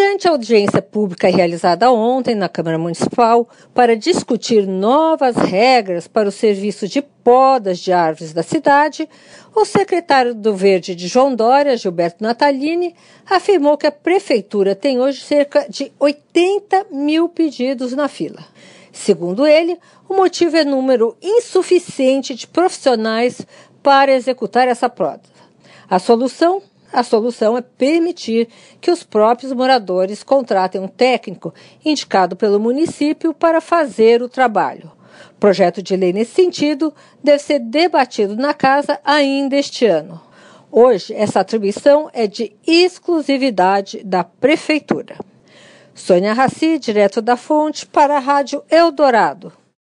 Durante a audiência pública realizada ontem na Câmara Municipal para discutir novas regras para o serviço de podas de árvores da cidade, o secretário do Verde de João Dória, Gilberto Natalini, afirmou que a prefeitura tem hoje cerca de 80 mil pedidos na fila. Segundo ele, o motivo é número insuficiente de profissionais para executar essa poda. A solução a solução é permitir que os próprios moradores contratem um técnico indicado pelo município para fazer o trabalho. Projeto de lei nesse sentido deve ser debatido na casa ainda este ano. Hoje, essa atribuição é de exclusividade da Prefeitura. Sônia Raci, direto da Fonte, para a Rádio Eldorado.